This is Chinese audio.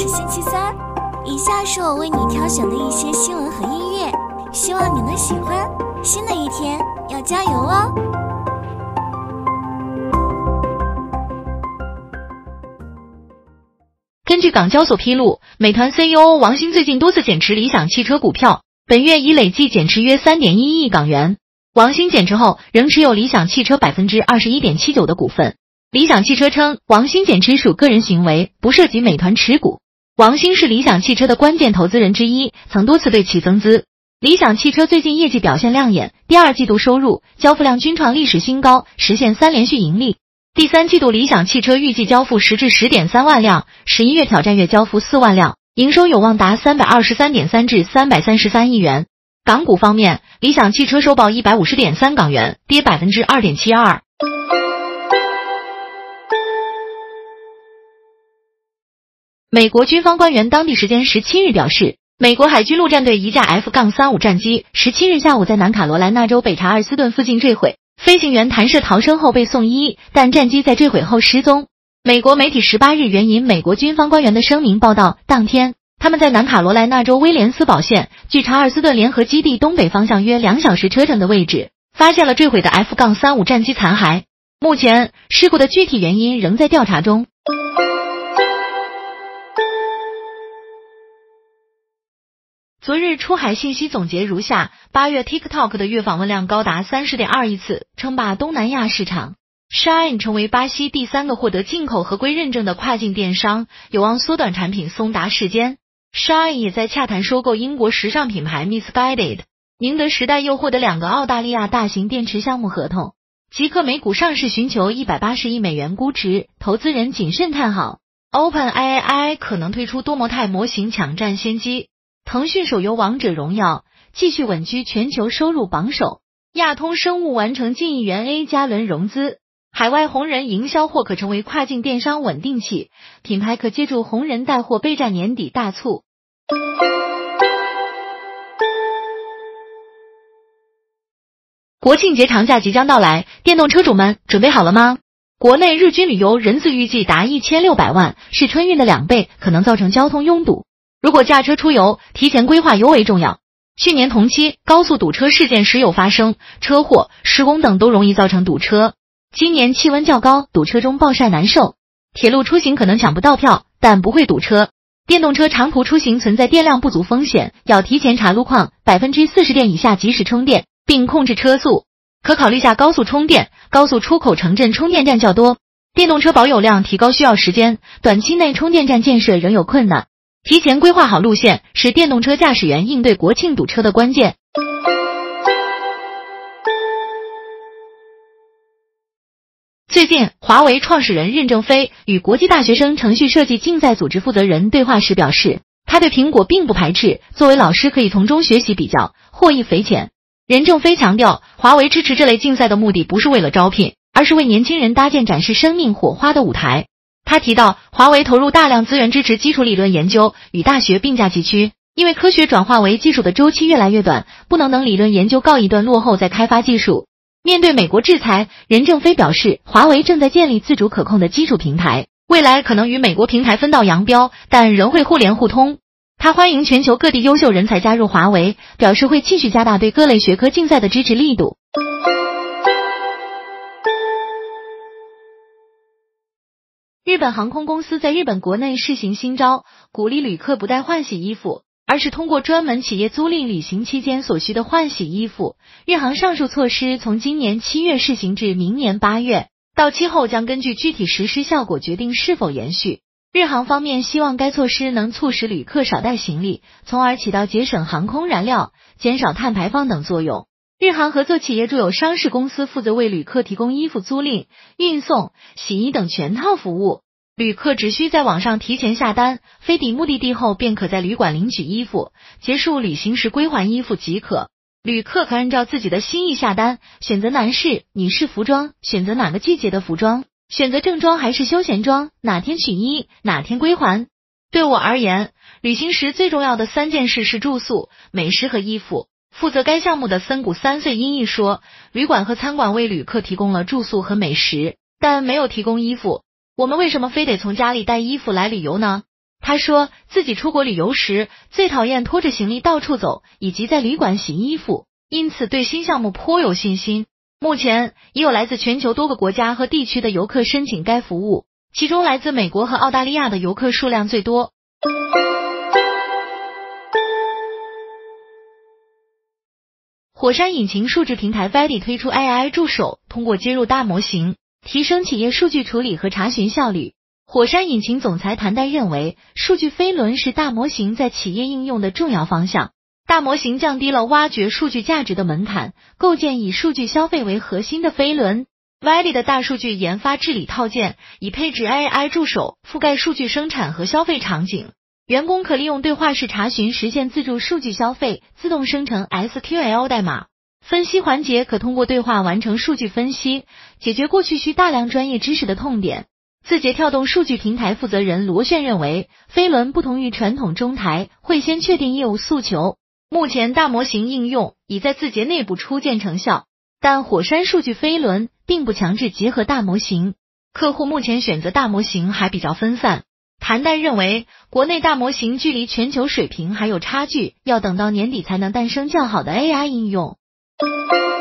是星期三，以下是我为你挑选的一些新闻和音乐，希望你能喜欢。新的一天要加油哦！根据港交所披露，美团 CEO 王兴最近多次减持理想汽车股票，本月已累计减持约三点一亿港元。王兴减持后仍持有理想汽车百分之二十一点七九的股份。理想汽车称，王兴减持属个人行为，不涉及美团持股。王兴是理想汽车的关键投资人之一，曾多次对其增资。理想汽车最近业绩表现亮眼，第二季度收入、交付量均创历史新高，实现三连续盈利。第三季度理想汽车预计交付十至十点三万辆，十一月挑战月交付四万辆，营收有望达三百二十三点三至三百三十三亿元。港股方面，理想汽车收报一百五十点三港元，跌百分之二点七二。美国军方官员当地时间十七日表示，美国海军陆战队一架 F- 杠三五战机十七日下午在南卡罗来纳州北查尔斯顿附近坠毁，飞行员弹射逃生后被送医，但战机在坠毁后失踪。美国媒体十八日援引美国军方官员的声明报道，当天他们在南卡罗来纳州威廉斯堡县距查尔斯顿联合基地东北方向约两小时车程的位置，发现了坠毁的 F- 杠三五战机残骸。目前，事故的具体原因仍在调查中。昨日出海信息总结如下：八月 TikTok 的月访问量高达三十点二亿次，称霸东南亚市场。Shine 成为巴西第三个获得进口合规认证的跨境电商，有望缩短产品送达时间。Shine 也在洽谈收购英国时尚品牌 Misguided。宁德时代又获得两个澳大利亚大型电池项目合同。极客美股上市寻求一百八十亿美元估值，投资人谨慎看好。OpenAI 可能推出多模态模型抢占先机。腾讯手游《王者荣耀》继续稳居全球收入榜首。亚通生物完成近亿元 A 加轮融资。海外红人营销或可成为跨境电商稳定器，品牌可借助红人带货备战年底大促。国庆节长假即将到来，电动车主们准备好了吗？国内日均旅游人次预计达一千六百万，是春运的两倍，可能造成交通拥堵。如果驾车出游，提前规划尤为重要。去年同期高速堵车事件时有发生，车祸、施工等都容易造成堵车。今年气温较高，堵车中暴晒难受，铁路出行可能抢不到票，但不会堵车。电动车长途出行存在电量不足风险，要提前查路况，百分之四十电以下及时充电，并控制车速。可考虑下高速充电，高速出口城镇充电站较多。电动车保有量提高需要时间，短期内充电站建设仍有困难。提前规划好路线是电动车驾驶员应对国庆堵车的关键。最近，华为创始人任正非与国际大学生程序设计竞赛组织负责人对话时表示，他对苹果并不排斥，作为老师可以从中学习比较，获益匪浅。任正非强调，华为支持这类竞赛的目的不是为了招聘，而是为年轻人搭建展示生命火花的舞台。他提到，华为投入大量资源支持基础理论研究，与大学并驾齐驱。因为科学转化为技术的周期越来越短，不能等理论研究告一段落后再开发技术。面对美国制裁，任正非表示，华为正在建立自主可控的基础平台，未来可能与美国平台分道扬镳，但仍会互联互通。他欢迎全球各地优秀人才加入华为，表示会继续加大对各类学科竞赛的支持力度。本航空公司在日本国内试行新招，鼓励旅客不带换洗衣服，而是通过专门企业租赁旅行期间所需的换洗衣服。日航上述措施从今年七月试行至明年八月，到期后将根据具体实施效果决定是否延续。日航方面希望该措施能促使旅客少带行李，从而起到节省航空燃料、减少碳排放等作用。日航合作企业驻有商事公司负责为旅客提供衣服租赁、运送、洗衣等全套服务。旅客只需在网上提前下单，飞抵目的地后便可在旅馆领取衣服，结束旅行时归还衣服即可。旅客可按照自己的心意下单，选择男士、女士服装，选择哪个季节的服装，选择正装还是休闲装，哪天取衣，哪天归还。对我而言，旅行时最重要的三件事是住宿、美食和衣服。负责该项目的森谷三岁音译说，旅馆和餐馆为旅客提供了住宿和美食，但没有提供衣服。我们为什么非得从家里带衣服来旅游呢？他。说自己出国旅游时最讨厌拖着行李到处走，以及在旅馆洗衣服，因此对新项目颇有信心。目前已有来自全球多个国家和地区的游客申请该服务，其中来自美国和澳大利亚的游客数量最多。火山引擎数据平台 v a l y 推出 AI 助手，通过接入大模型，提升企业数据处理和查询效率。火山引擎总裁谭代认为，数据飞轮是大模型在企业应用的重要方向。大模型降低了挖掘数据价值的门槛，构建以数据消费为核心的飞轮。Vali 的大数据研发治理套件已配置 AI 助手，覆盖数据生产和消费场景。员工可利用对话式查询实现自助数据消费，自动生成 SQL 代码。分析环节可通过对话完成数据分析，解决过去需大量专业知识的痛点。字节跳动数据平台负责人罗炫认为，飞轮不同于传统中台，会先确定业务诉求。目前大模型应用已在字节内部初见成效，但火山数据飞轮并不强制结合大模型，客户目前选择大模型还比较分散。谭代认为，国内大模型距离全球水平还有差距，要等到年底才能诞生较好的 AI 应用。Música